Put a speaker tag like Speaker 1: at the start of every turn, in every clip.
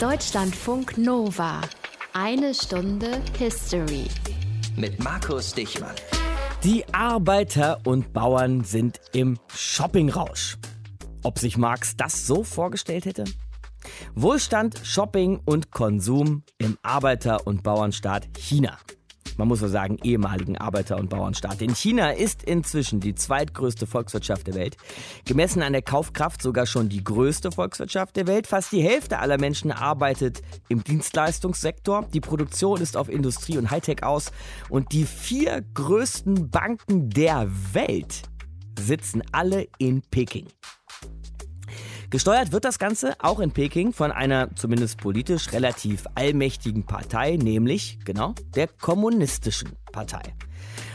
Speaker 1: Deutschlandfunk Nova. Eine Stunde History.
Speaker 2: Mit Markus Dichmann.
Speaker 3: Die Arbeiter und Bauern sind im Shoppingrausch. Ob sich Marx das so vorgestellt hätte? Wohlstand, Shopping und Konsum im Arbeiter- und Bauernstaat China man muss so sagen, ehemaligen Arbeiter- und Bauernstaat. Denn China ist inzwischen die zweitgrößte Volkswirtschaft der Welt. Gemessen an der Kaufkraft sogar schon die größte Volkswirtschaft der Welt. Fast die Hälfte aller Menschen arbeitet im Dienstleistungssektor. Die Produktion ist auf Industrie und Hightech aus. Und die vier größten Banken der Welt sitzen alle in Peking. Gesteuert wird das Ganze auch in Peking von einer zumindest politisch relativ allmächtigen Partei, nämlich, genau, der Kommunistischen Partei.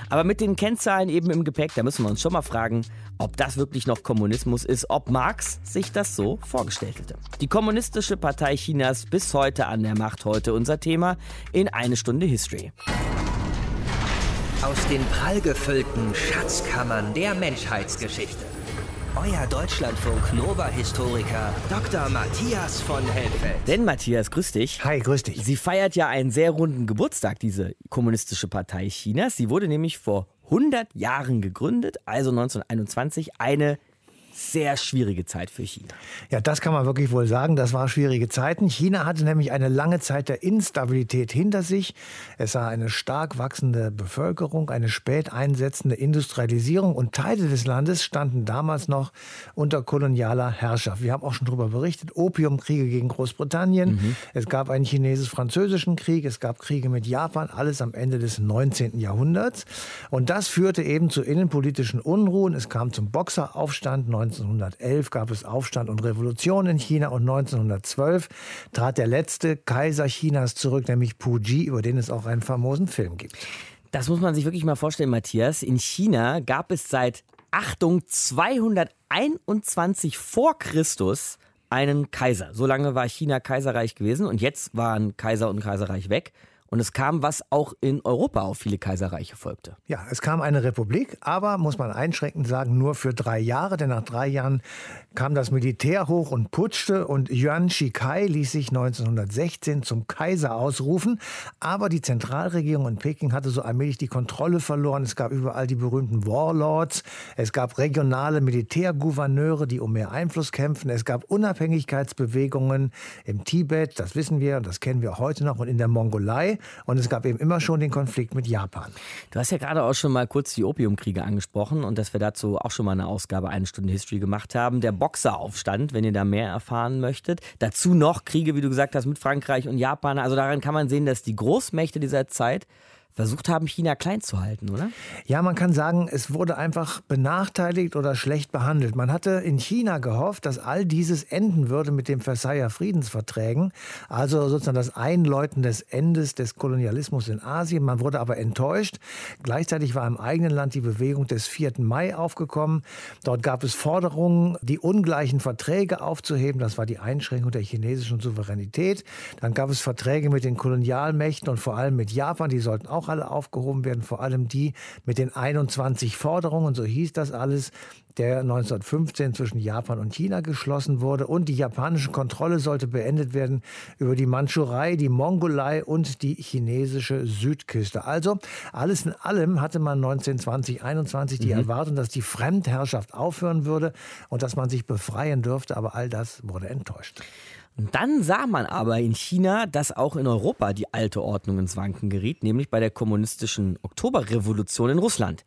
Speaker 3: Aber mit den Kennzahlen eben im Gepäck, da müssen wir uns schon mal fragen, ob das wirklich noch Kommunismus ist, ob Marx sich das so vorgestellt hätte. Die Kommunistische Partei Chinas bis heute an der Macht, heute unser Thema in eine Stunde History.
Speaker 2: Aus den prallgefüllten Schatzkammern der Menschheitsgeschichte euer Deutschlandfunk Nova-Historiker Dr. Matthias von Helfeld.
Speaker 3: Denn Matthias, grüß dich.
Speaker 4: Hi, grüß dich.
Speaker 3: Sie feiert ja einen sehr runden Geburtstag, diese Kommunistische Partei Chinas. Sie wurde nämlich vor 100 Jahren gegründet, also 1921, eine sehr schwierige Zeit für China.
Speaker 4: Ja, das kann man wirklich wohl sagen. Das war schwierige Zeiten. China hatte nämlich eine lange Zeit der Instabilität hinter sich. Es sah eine stark wachsende Bevölkerung, eine spät einsetzende Industrialisierung und Teile des Landes standen damals noch unter kolonialer Herrschaft. Wir haben auch schon darüber berichtet. Opiumkriege gegen Großbritannien. Mhm. Es gab einen chinesisch-französischen Krieg. Es gab Kriege mit Japan. Alles am Ende des 19. Jahrhunderts. Und das führte eben zu innenpolitischen Unruhen. Es kam zum Boxeraufstand 1911 gab es Aufstand und Revolution in China und 1912 trat der letzte Kaiser Chinas zurück, nämlich Puji, über den es auch einen famosen Film gibt.
Speaker 3: Das muss man sich wirklich mal vorstellen, Matthias. In China gab es seit, Achtung, 221 vor Christus einen Kaiser. So lange war China Kaiserreich gewesen und jetzt waren Kaiser und Kaiserreich weg. Und es kam, was auch in Europa auf viele Kaiserreiche folgte.
Speaker 4: Ja, es kam eine Republik, aber muss man einschränkend sagen, nur für drei Jahre. Denn nach drei Jahren kam das Militär hoch und putschte und Yuan Shikai ließ sich 1916 zum Kaiser ausrufen. Aber die Zentralregierung in Peking hatte so allmählich die Kontrolle verloren. Es gab überall die berühmten Warlords. Es gab regionale Militärgouverneure, die um mehr Einfluss kämpfen. Es gab Unabhängigkeitsbewegungen im Tibet, das wissen wir und das kennen wir heute noch, und in der Mongolei. Und es gab eben immer schon den Konflikt mit Japan.
Speaker 3: Du hast ja gerade auch schon mal kurz die Opiumkriege angesprochen und dass wir dazu auch schon mal eine Ausgabe eine Stunde History gemacht haben. Der Boxeraufstand, wenn ihr da mehr erfahren möchtet. Dazu noch Kriege, wie du gesagt hast, mit Frankreich und Japan. Also daran kann man sehen, dass die Großmächte dieser Zeit versucht haben, China klein zu halten, oder?
Speaker 4: Ja, man kann sagen, es wurde einfach benachteiligt oder schlecht behandelt. Man hatte in China gehofft, dass all dieses enden würde mit den Versailler Friedensverträgen, also sozusagen das Einläuten des Endes des Kolonialismus in Asien. Man wurde aber enttäuscht. Gleichzeitig war im eigenen Land die Bewegung des 4. Mai aufgekommen. Dort gab es Forderungen, die ungleichen Verträge aufzuheben. Das war die Einschränkung der chinesischen Souveränität. Dann gab es Verträge mit den Kolonialmächten und vor allem mit Japan. Die sollten auch auch alle aufgehoben werden, vor allem die mit den 21 Forderungen, so hieß das alles, der 1915 zwischen Japan und China geschlossen wurde. Und die japanische Kontrolle sollte beendet werden über die Mandschurei, die Mongolei und die chinesische Südküste. Also alles in allem hatte man 1920, 21 die mhm. Erwartung, dass die Fremdherrschaft aufhören würde und dass man sich befreien dürfte. Aber all das wurde enttäuscht.
Speaker 3: Und dann sah man aber in China, dass auch in Europa die alte Ordnung ins Wanken geriet, nämlich bei der kommunistischen Oktoberrevolution in Russland.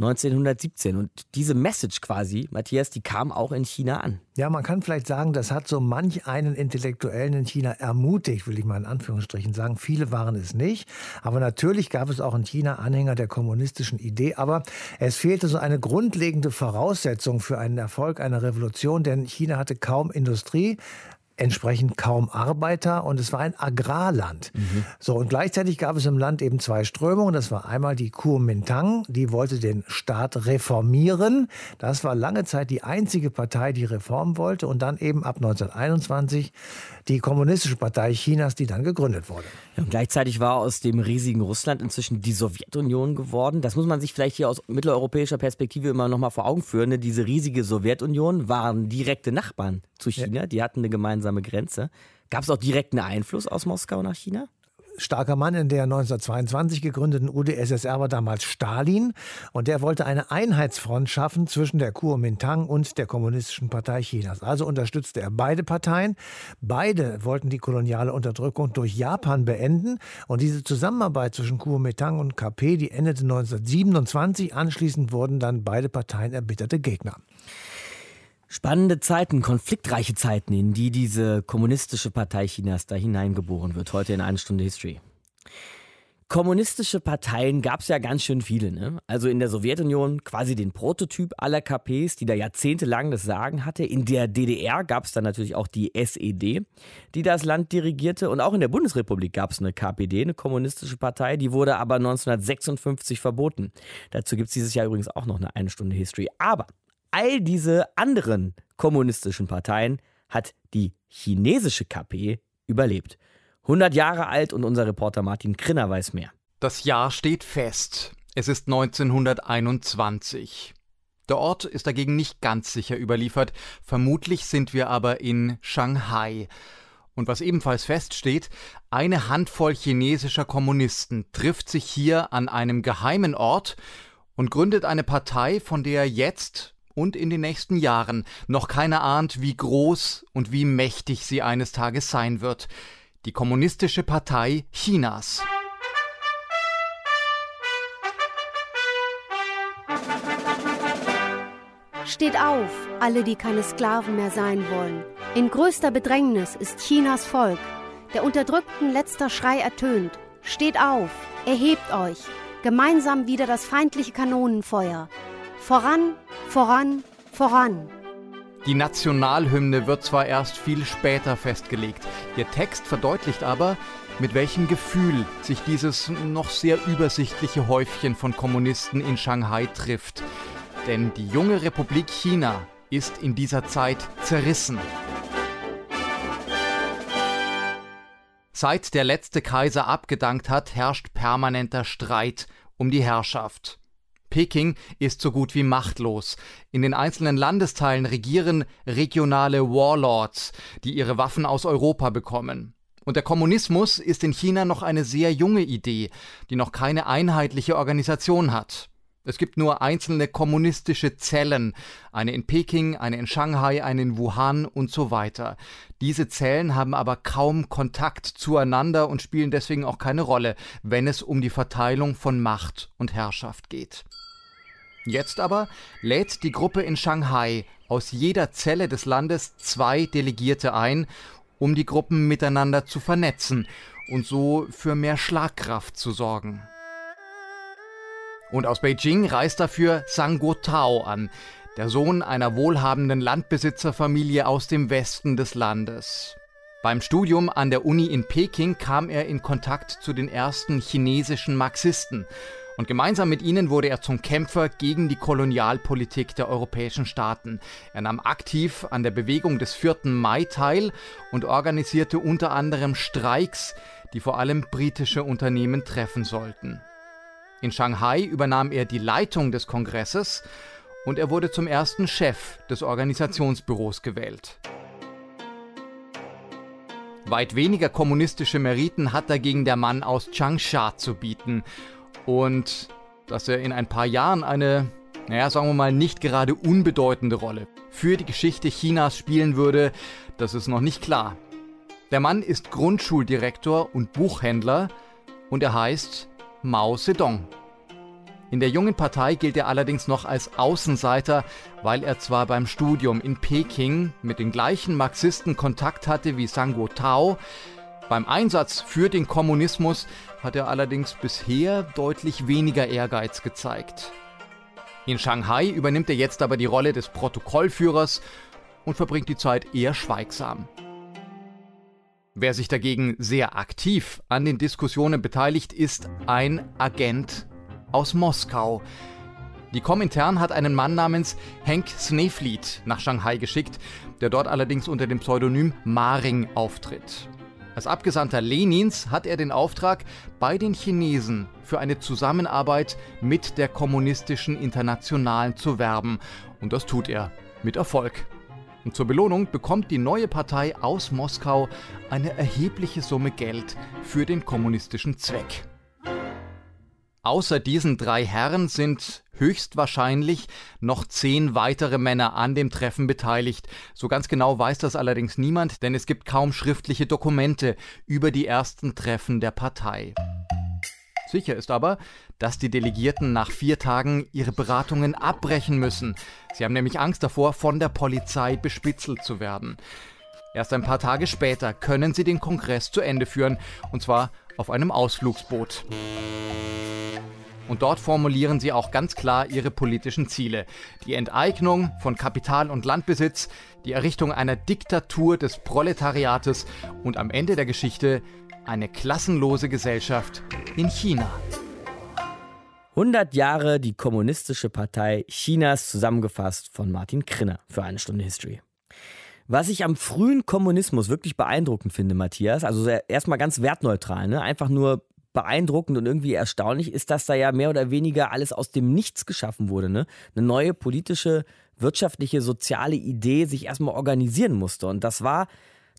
Speaker 3: 1917. Und diese Message quasi, Matthias, die kam auch in China an.
Speaker 4: Ja, man kann vielleicht sagen, das hat so manch einen Intellektuellen in China ermutigt, will ich mal in Anführungsstrichen sagen. Viele waren es nicht. Aber natürlich gab es auch in China Anhänger der kommunistischen Idee. Aber es fehlte so eine grundlegende Voraussetzung für einen Erfolg einer Revolution, denn China hatte kaum Industrie, entsprechend kaum Arbeiter und es war ein Agrarland. Mhm. So und gleichzeitig gab es im Land eben zwei Strömungen. Das war einmal die Kuomintang, die wollte den Staat reformieren. Das war lange Zeit die einzige Partei, die Reform wollte und dann eben ab 1921 die Kommunistische Partei Chinas, die dann gegründet wurde.
Speaker 3: Ja, und gleichzeitig war aus dem riesigen Russland inzwischen die Sowjetunion geworden. Das muss man sich vielleicht hier aus mitteleuropäischer Perspektive immer noch mal vor Augen führen. Ne? Diese riesige Sowjetunion waren direkte Nachbarn zu China. Ja. Die hatten eine gemeinsame Grenze. Gab es auch direkten Einfluss aus Moskau nach China?
Speaker 4: Starker Mann in der 1922 gegründeten UdSSR war damals Stalin und der wollte eine Einheitsfront schaffen zwischen der Kuomintang und der Kommunistischen Partei Chinas. Also unterstützte er beide Parteien. Beide wollten die koloniale Unterdrückung durch Japan beenden und diese Zusammenarbeit zwischen Kuomintang und KP, die endete 1927. Anschließend wurden dann beide Parteien erbitterte Gegner.
Speaker 3: Spannende Zeiten, konfliktreiche Zeiten, in die diese kommunistische Partei Chinas da hineingeboren wird. Heute in eine Stunde History. Kommunistische Parteien gab es ja ganz schön viele. Ne? Also in der Sowjetunion quasi den Prototyp aller KPs, die da jahrzehntelang das Sagen hatte. In der DDR gab es dann natürlich auch die SED, die das Land dirigierte. Und auch in der Bundesrepublik gab es eine KPD, eine kommunistische Partei. Die wurde aber 1956 verboten. Dazu gibt es dieses Jahr übrigens auch noch eine eine Stunde History. Aber all diese anderen kommunistischen Parteien hat die chinesische KP überlebt. 100 Jahre alt und unser Reporter Martin Krinner weiß mehr.
Speaker 5: Das Jahr steht fest. Es ist 1921. Der Ort ist dagegen nicht ganz sicher überliefert. Vermutlich sind wir aber in Shanghai. Und was ebenfalls feststeht, eine Handvoll chinesischer Kommunisten trifft sich hier an einem geheimen Ort und gründet eine Partei, von der jetzt und in den nächsten Jahren noch keiner ahnt, wie groß und wie mächtig sie eines Tages sein wird. Die Kommunistische Partei Chinas.
Speaker 6: Steht auf, alle, die keine Sklaven mehr sein wollen. In größter Bedrängnis ist Chinas Volk. Der Unterdrückten letzter Schrei ertönt. Steht auf, erhebt euch. Gemeinsam wieder das feindliche Kanonenfeuer. Voran, voran, voran.
Speaker 5: Die Nationalhymne wird zwar erst viel später festgelegt, ihr Text verdeutlicht aber, mit welchem Gefühl sich dieses noch sehr übersichtliche Häufchen von Kommunisten in Shanghai trifft. Denn die junge Republik China ist in dieser Zeit zerrissen. Seit der letzte Kaiser abgedankt hat, herrscht permanenter Streit um die Herrschaft. Peking ist so gut wie machtlos. In den einzelnen Landesteilen regieren regionale Warlords, die ihre Waffen aus Europa bekommen. Und der Kommunismus ist in China noch eine sehr junge Idee, die noch keine einheitliche Organisation hat. Es gibt nur einzelne kommunistische Zellen, eine in Peking, eine in Shanghai, eine in Wuhan und so weiter. Diese Zellen haben aber kaum Kontakt zueinander und spielen deswegen auch keine Rolle, wenn es um die Verteilung von Macht und Herrschaft geht. Jetzt aber lädt die Gruppe in Shanghai aus jeder Zelle des Landes zwei Delegierte ein, um die Gruppen miteinander zu vernetzen und so für mehr Schlagkraft zu sorgen. Und aus Beijing reist dafür Sang Tao an, der Sohn einer wohlhabenden Landbesitzerfamilie aus dem Westen des Landes. Beim Studium an der Uni in Peking kam er in Kontakt zu den ersten chinesischen Marxisten und gemeinsam mit ihnen wurde er zum Kämpfer gegen die Kolonialpolitik der europäischen Staaten. Er nahm aktiv an der Bewegung des 4. Mai teil und organisierte unter anderem Streiks, die vor allem britische Unternehmen treffen sollten. In Shanghai übernahm er die Leitung des Kongresses und er wurde zum ersten Chef des Organisationsbüros gewählt. Weit weniger kommunistische Meriten hat dagegen der Mann aus Changsha zu bieten und dass er in ein paar Jahren eine, naja, sagen wir mal, nicht gerade unbedeutende Rolle für die Geschichte Chinas spielen würde, das ist noch nicht klar. Der Mann ist Grundschuldirektor und Buchhändler und er heißt Mao Zedong. In der jungen Partei gilt er allerdings noch als Außenseiter, weil er zwar beim Studium in Peking mit den gleichen Marxisten Kontakt hatte wie Sango Tao, beim Einsatz für den Kommunismus hat er allerdings bisher deutlich weniger Ehrgeiz gezeigt. In Shanghai übernimmt er jetzt aber die Rolle des Protokollführers und verbringt die Zeit eher schweigsam. Wer sich dagegen sehr aktiv an den Diskussionen beteiligt, ist ein Agent aus Moskau. Die Komintern hat einen Mann namens Henk Sneflied nach Shanghai geschickt, der dort allerdings unter dem Pseudonym Maring auftritt. Als Abgesandter Lenins hat er den Auftrag, bei den Chinesen für eine Zusammenarbeit mit der kommunistischen Internationalen zu werben. Und das tut er mit Erfolg. Und zur Belohnung bekommt die neue Partei aus Moskau eine erhebliche Summe Geld für den kommunistischen Zweck. Außer diesen drei Herren sind höchstwahrscheinlich noch zehn weitere Männer an dem Treffen beteiligt. So ganz genau weiß das allerdings niemand, denn es gibt kaum schriftliche Dokumente über die ersten Treffen der Partei. Sicher ist aber, dass die Delegierten nach vier Tagen ihre Beratungen abbrechen müssen. Sie haben nämlich Angst davor, von der Polizei bespitzelt zu werden. Erst ein paar Tage später können sie den Kongress zu Ende führen, und zwar auf einem Ausflugsboot. Und dort formulieren sie auch ganz klar ihre politischen Ziele. Die Enteignung von Kapital und Landbesitz, die Errichtung einer Diktatur des Proletariates und am Ende der Geschichte eine klassenlose Gesellschaft in China.
Speaker 3: 100 Jahre die Kommunistische Partei Chinas zusammengefasst von Martin Krinner für eine Stunde History. Was ich am frühen Kommunismus wirklich beeindruckend finde, Matthias, also erstmal ganz wertneutral, ne? einfach nur beeindruckend und irgendwie erstaunlich ist, dass da ja mehr oder weniger alles aus dem Nichts geschaffen wurde. Ne? Eine neue politische, wirtschaftliche, soziale Idee sich erstmal organisieren musste. Und das war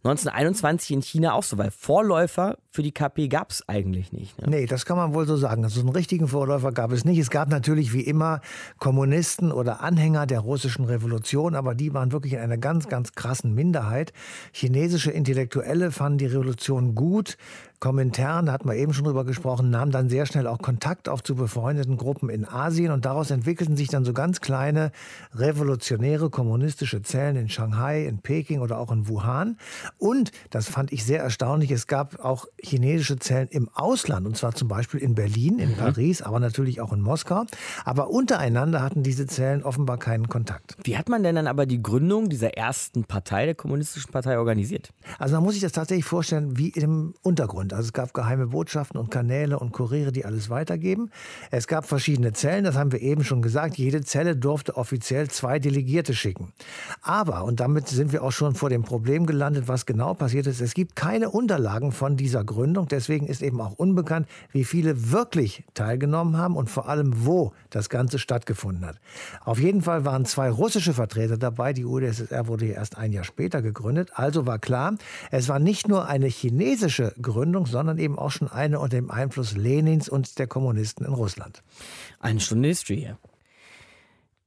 Speaker 3: 1921 in China auch so, weil Vorläufer für die KP gab es eigentlich nicht.
Speaker 4: Ne? Nee, das kann man wohl so sagen. Also einen richtigen Vorläufer gab es nicht. Es gab natürlich wie immer Kommunisten oder Anhänger der russischen Revolution, aber die waren wirklich in einer ganz, ganz krassen Minderheit. Chinesische Intellektuelle fanden die Revolution gut, Kommentaren, da hatten wir eben schon drüber gesprochen, nahm dann sehr schnell auch Kontakt auf zu befreundeten Gruppen in Asien und daraus entwickelten sich dann so ganz kleine revolutionäre kommunistische Zellen in Shanghai, in Peking oder auch in Wuhan. Und, das fand ich sehr erstaunlich, es gab auch chinesische Zellen im Ausland und zwar zum Beispiel in Berlin, in mhm. Paris, aber natürlich auch in Moskau. Aber untereinander hatten diese Zellen offenbar keinen Kontakt.
Speaker 3: Wie hat man denn dann aber die Gründung dieser ersten Partei, der Kommunistischen Partei, organisiert?
Speaker 4: Also man muss sich das tatsächlich vorstellen wie im Untergrund sind. Also es gab geheime Botschaften und Kanäle und Kuriere, die alles weitergeben. Es gab verschiedene Zellen, das haben wir eben schon gesagt. Jede Zelle durfte offiziell zwei Delegierte schicken. Aber, und damit sind wir auch schon vor dem Problem gelandet, was genau passiert ist, es gibt keine Unterlagen von dieser Gründung. Deswegen ist eben auch unbekannt, wie viele wirklich teilgenommen haben und vor allem, wo das Ganze stattgefunden hat. Auf jeden Fall waren zwei russische Vertreter dabei. Die UdSSR wurde erst ein Jahr später gegründet. Also war klar, es war nicht nur eine chinesische Gründung, Gründung, sondern eben auch schon eine unter dem Einfluss Lenins und der Kommunisten in Russland.
Speaker 3: Eine Stunde History hier.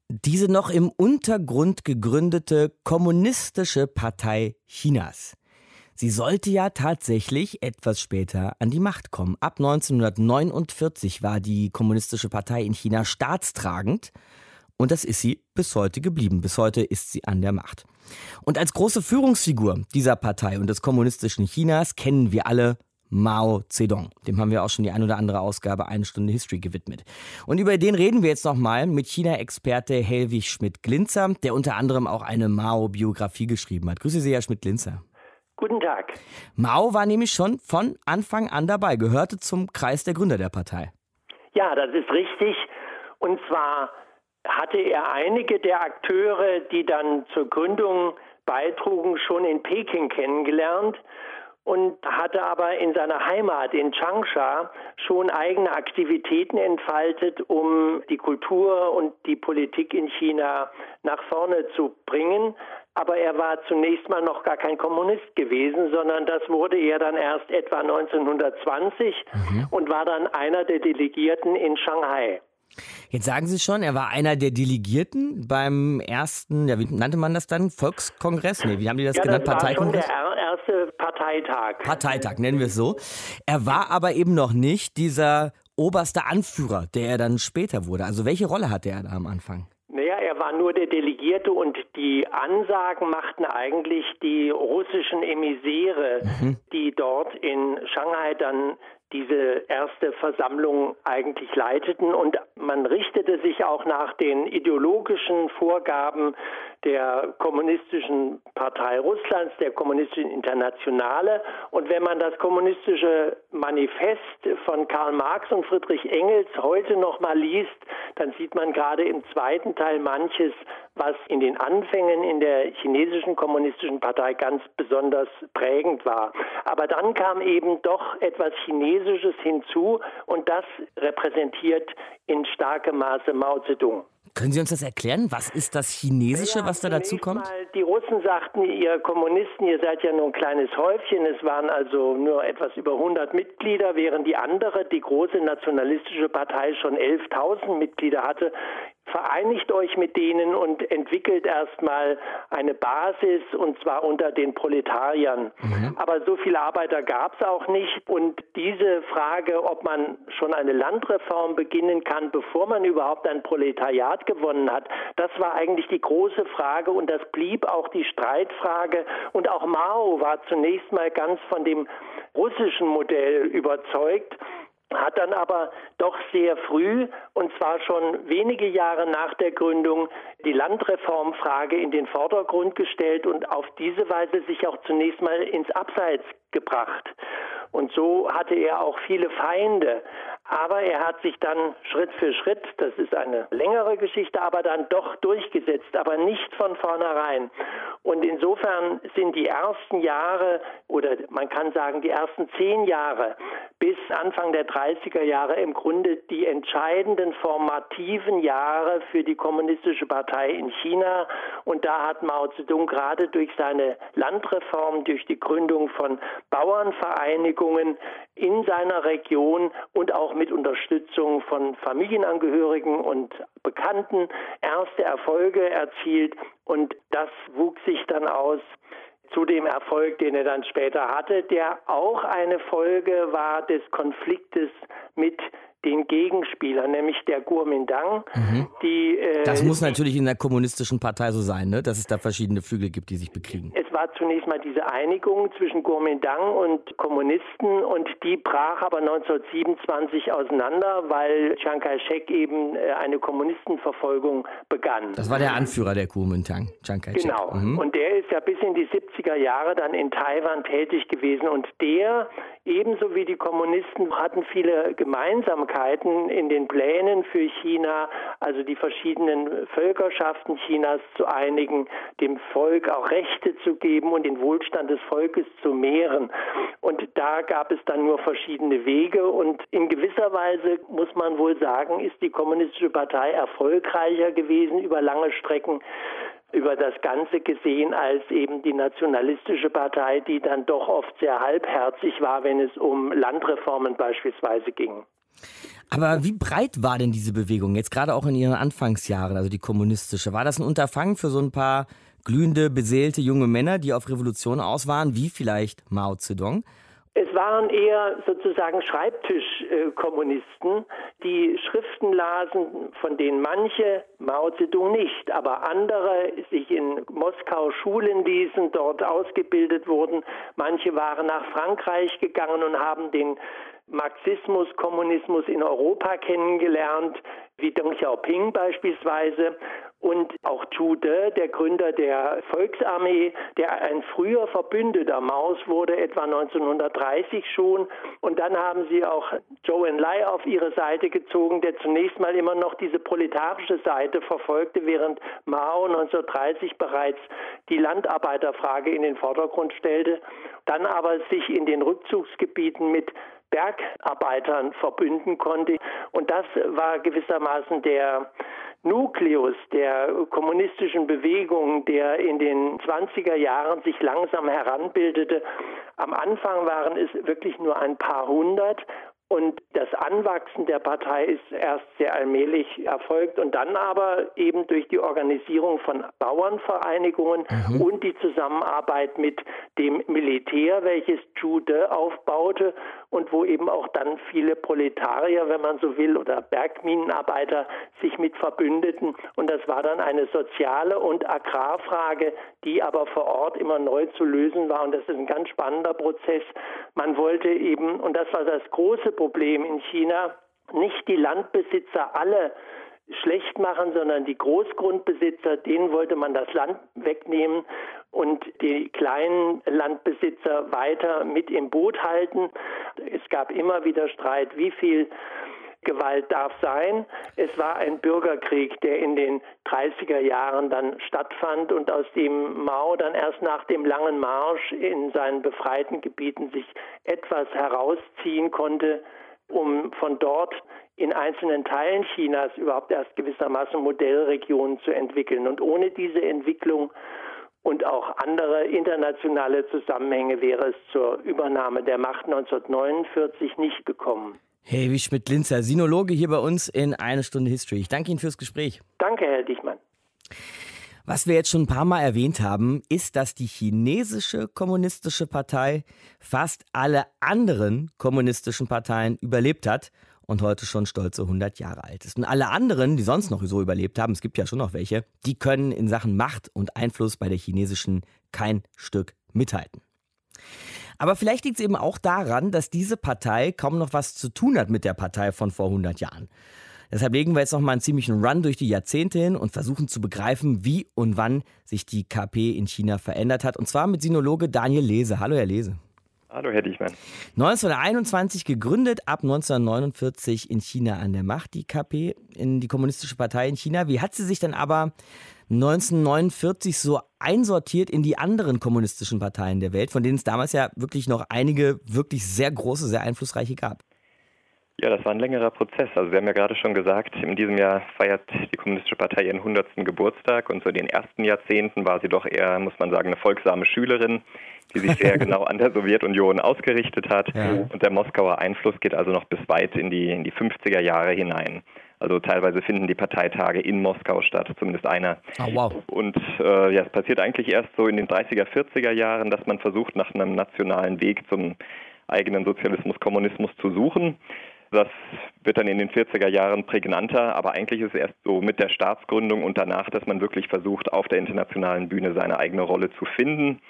Speaker 3: Diese noch im Untergrund gegründete Kommunistische Partei Chinas. Sie sollte ja tatsächlich etwas später an die Macht kommen. Ab 1949 war die Kommunistische Partei in China staatstragend und das ist sie bis heute geblieben. Bis heute ist sie an der Macht. Und als große Führungsfigur dieser Partei und des kommunistischen Chinas kennen wir alle Mao Zedong. Dem haben wir auch schon die ein oder andere Ausgabe eine Stunde History gewidmet. Und über den reden wir jetzt nochmal mit China-Experte Helwig Schmidt-Glinzer, der unter anderem auch eine Mao-Biografie geschrieben hat. Grüße Sie, Herr Schmidt-Glinzer.
Speaker 7: Guten Tag.
Speaker 3: Mao war nämlich schon von Anfang an dabei, gehörte zum Kreis der Gründer der Partei.
Speaker 7: Ja, das ist richtig. Und zwar hatte er einige der Akteure, die dann zur Gründung beitrugen, schon in Peking kennengelernt und hatte aber in seiner Heimat in Changsha schon eigene Aktivitäten entfaltet, um die Kultur und die Politik in China nach vorne zu bringen. Aber er war zunächst mal noch gar kein Kommunist gewesen, sondern das wurde er dann erst etwa 1920 mhm. und war dann einer der Delegierten in Shanghai.
Speaker 3: Jetzt sagen Sie schon, er war einer der Delegierten beim ersten, ja, wie nannte man das dann? Volkskongress? Nee, wie haben die das
Speaker 7: ja,
Speaker 3: genannt?
Speaker 7: Das Parteikongress? War der erste Parteitag.
Speaker 3: Parteitag, nennen wir es so. Er war aber eben noch nicht dieser oberste Anführer, der er dann später wurde. Also welche Rolle hatte er da am Anfang?
Speaker 7: Naja, er war nur der Delegierte und die Ansagen machten eigentlich die russischen Emissäre, mhm. die dort in Shanghai dann diese erste Versammlung eigentlich leiteten. Und man richtete sich auch nach den ideologischen Vorgaben der Kommunistischen Partei Russlands, der Kommunistischen Internationale. Und wenn man das kommunistische Manifest von Karl Marx und Friedrich Engels heute noch mal liest, dann sieht man gerade im zweiten Teil manches, was in den Anfängen in der chinesischen kommunistischen Partei ganz besonders prägend war. Aber dann kam eben doch etwas Chinesisches hinzu und das repräsentiert in starkem Maße Mao Zedong.
Speaker 3: Können Sie uns das erklären? Was ist das Chinesische, ja, was da dazu kommt?
Speaker 7: Mal, die Russen sagten, ihr Kommunisten, ihr seid ja nur ein kleines Häufchen. Es waren also nur etwas über 100 Mitglieder, während die andere, die große nationalistische Partei, schon 11.000 Mitglieder hatte vereinigt euch mit denen und entwickelt erstmal eine Basis und zwar unter den Proletariern. Mhm. Aber so viele Arbeiter gab es auch nicht und diese Frage, ob man schon eine Landreform beginnen kann, bevor man überhaupt ein Proletariat gewonnen hat, das war eigentlich die große Frage und das blieb auch die Streitfrage und auch Mao war zunächst mal ganz von dem russischen Modell überzeugt hat dann aber doch sehr früh, und zwar schon wenige Jahre nach der Gründung, die Landreformfrage in den Vordergrund gestellt und auf diese Weise sich auch zunächst mal ins Abseits gebracht. Und so hatte er auch viele Feinde. Aber er hat sich dann Schritt für Schritt, das ist eine längere Geschichte, aber dann doch durchgesetzt, aber nicht von vornherein. Und insofern sind die ersten Jahre oder man kann sagen die ersten zehn Jahre bis Anfang der 30er Jahre im Grunde die entscheidenden formativen Jahre für die Kommunistische Partei in China. Und da hat Mao Zedong gerade durch seine Landreform, durch die Gründung von Bauernvereinigungen in seiner Region und auch mit Unterstützung von Familienangehörigen und Bekannten erste Erfolge erzielt. Und das wuchs sich dann aus zu dem Erfolg, den er dann später hatte, der auch eine Folge war des Konfliktes mit den Gegenspieler, nämlich der Kuomintang. Mhm. Die,
Speaker 3: äh, das muss natürlich in der kommunistischen Partei so sein, ne? dass es da verschiedene Flügel gibt, die sich bekriegen.
Speaker 7: Es war zunächst mal diese Einigung zwischen Kuomintang und Kommunisten und die brach aber 1927 auseinander, weil Chiang Kai-shek eben äh, eine Kommunistenverfolgung begann.
Speaker 3: Das war der Anführer der Kuomintang, Chiang Kai-shek.
Speaker 7: Genau. Mhm. Und der ist ja bis in die 70er Jahre dann in Taiwan tätig gewesen und der ebenso wie die Kommunisten hatten viele Gemeinsamkeiten in den Plänen für China, also die verschiedenen Völkerschaften Chinas zu einigen, dem Volk auch Rechte zu geben und den Wohlstand des Volkes zu mehren. Und da gab es dann nur verschiedene Wege und in gewisser Weise muss man wohl sagen, ist die Kommunistische Partei erfolgreicher gewesen über lange Strecken über das Ganze gesehen als eben die nationalistische Partei, die dann doch oft sehr halbherzig war, wenn es um Landreformen beispielsweise ging.
Speaker 3: Aber wie breit war denn diese Bewegung jetzt gerade auch in ihren Anfangsjahren, also die kommunistische? War das ein Unterfangen für so ein paar glühende, beseelte junge Männer, die auf Revolution aus waren, wie vielleicht Mao Zedong?
Speaker 7: Es waren eher sozusagen Schreibtischkommunisten, die Schriften lasen, von denen manche, Mao Zedong nicht, aber andere sich in Moskau schulen ließen, dort ausgebildet wurden. Manche waren nach Frankreich gegangen und haben den Marxismus, Kommunismus in Europa kennengelernt, wie Deng Xiaoping beispielsweise und auch Zhu De, der Gründer der Volksarmee, der ein früher Verbündeter Maus wurde, etwa 1930 schon. Und dann haben sie auch Zhou Enlai auf ihre Seite gezogen, der zunächst mal immer noch diese proletarische Seite verfolgte, während Mao 1930 bereits die Landarbeiterfrage in den Vordergrund stellte, dann aber sich in den Rückzugsgebieten mit Bergarbeitern verbünden konnte. Und das war gewissermaßen der Nukleus der kommunistischen Bewegung, der in den 20er Jahren sich langsam heranbildete. Am Anfang waren es wirklich nur ein paar hundert und das Anwachsen der Partei ist erst sehr allmählich erfolgt und dann aber eben durch die Organisierung von Bauernvereinigungen mhm. und die Zusammenarbeit mit dem Militär, welches Jude aufbaute und wo eben auch dann viele Proletarier, wenn man so will, oder Bergminenarbeiter sich mit verbündeten. Und das war dann eine soziale und Agrarfrage, die aber vor Ort immer neu zu lösen war. Und das ist ein ganz spannender Prozess. Man wollte eben, und das war das große Problem in China, nicht die Landbesitzer alle schlecht machen, sondern die Großgrundbesitzer, denen wollte man das Land wegnehmen und die kleinen Landbesitzer weiter mit im Boot halten. Es gab immer wieder Streit, wie viel Gewalt darf sein. Es war ein Bürgerkrieg, der in den 30er Jahren dann stattfand und aus dem Mao dann erst nach dem langen Marsch in seinen befreiten Gebieten sich etwas herausziehen konnte, um von dort in einzelnen Teilen Chinas überhaupt erst gewissermaßen Modellregionen zu entwickeln. Und ohne diese Entwicklung und auch andere internationale Zusammenhänge wäre es zur Übernahme der Macht 1949 nicht gekommen.
Speaker 3: Hey, wie Schmidt-Linzer, Sinologe hier bei uns in Eine Stunde History. Ich danke Ihnen fürs Gespräch.
Speaker 7: Danke, Herr Dichmann.
Speaker 3: Was wir jetzt schon ein paar Mal erwähnt haben, ist, dass die chinesische kommunistische Partei fast alle anderen kommunistischen Parteien überlebt hat und heute schon stolze 100 Jahre alt ist. Und alle anderen, die sonst noch so überlebt haben, es gibt ja schon noch welche, die können in Sachen Macht und Einfluss bei der chinesischen kein Stück mithalten. Aber vielleicht liegt es eben auch daran, dass diese Partei kaum noch was zu tun hat mit der Partei von vor 100 Jahren. Deshalb legen wir jetzt noch mal einen ziemlichen Run durch die Jahrzehnte hin und versuchen zu begreifen, wie und wann sich die KP in China verändert hat. Und zwar mit Sinologe Daniel Lese. Hallo, Herr Lese.
Speaker 8: Hallo, Herr Dichmann.
Speaker 3: 1921 gegründet, ab 1949 in China an der Macht, die KP, in die Kommunistische Partei in China. Wie hat sie sich dann aber 1949 so einsortiert in die anderen kommunistischen Parteien der Welt, von denen es damals ja wirklich noch einige wirklich sehr große, sehr einflussreiche gab?
Speaker 8: Ja, das war ein längerer Prozess. Also Sie haben ja gerade schon gesagt, in diesem Jahr feiert die Kommunistische Partei ihren 100. Geburtstag und so in den ersten Jahrzehnten war sie doch eher, muss man sagen, eine folgsame Schülerin, die sich sehr genau an der Sowjetunion ausgerichtet hat. Ja. Und der Moskauer Einfluss geht also noch bis weit in die, in die 50er Jahre hinein. Also teilweise finden die Parteitage in Moskau statt, zumindest einer.
Speaker 3: Oh, wow.
Speaker 8: Und äh, ja, es passiert eigentlich erst so in den 30er, 40er Jahren, dass man versucht, nach einem nationalen Weg zum eigenen Sozialismus, Kommunismus zu suchen. Das wird dann in den 40er Jahren prägnanter, aber eigentlich ist es erst so mit der Staatsgründung und danach, dass man wirklich versucht, auf der internationalen Bühne seine eigene Rolle zu finden.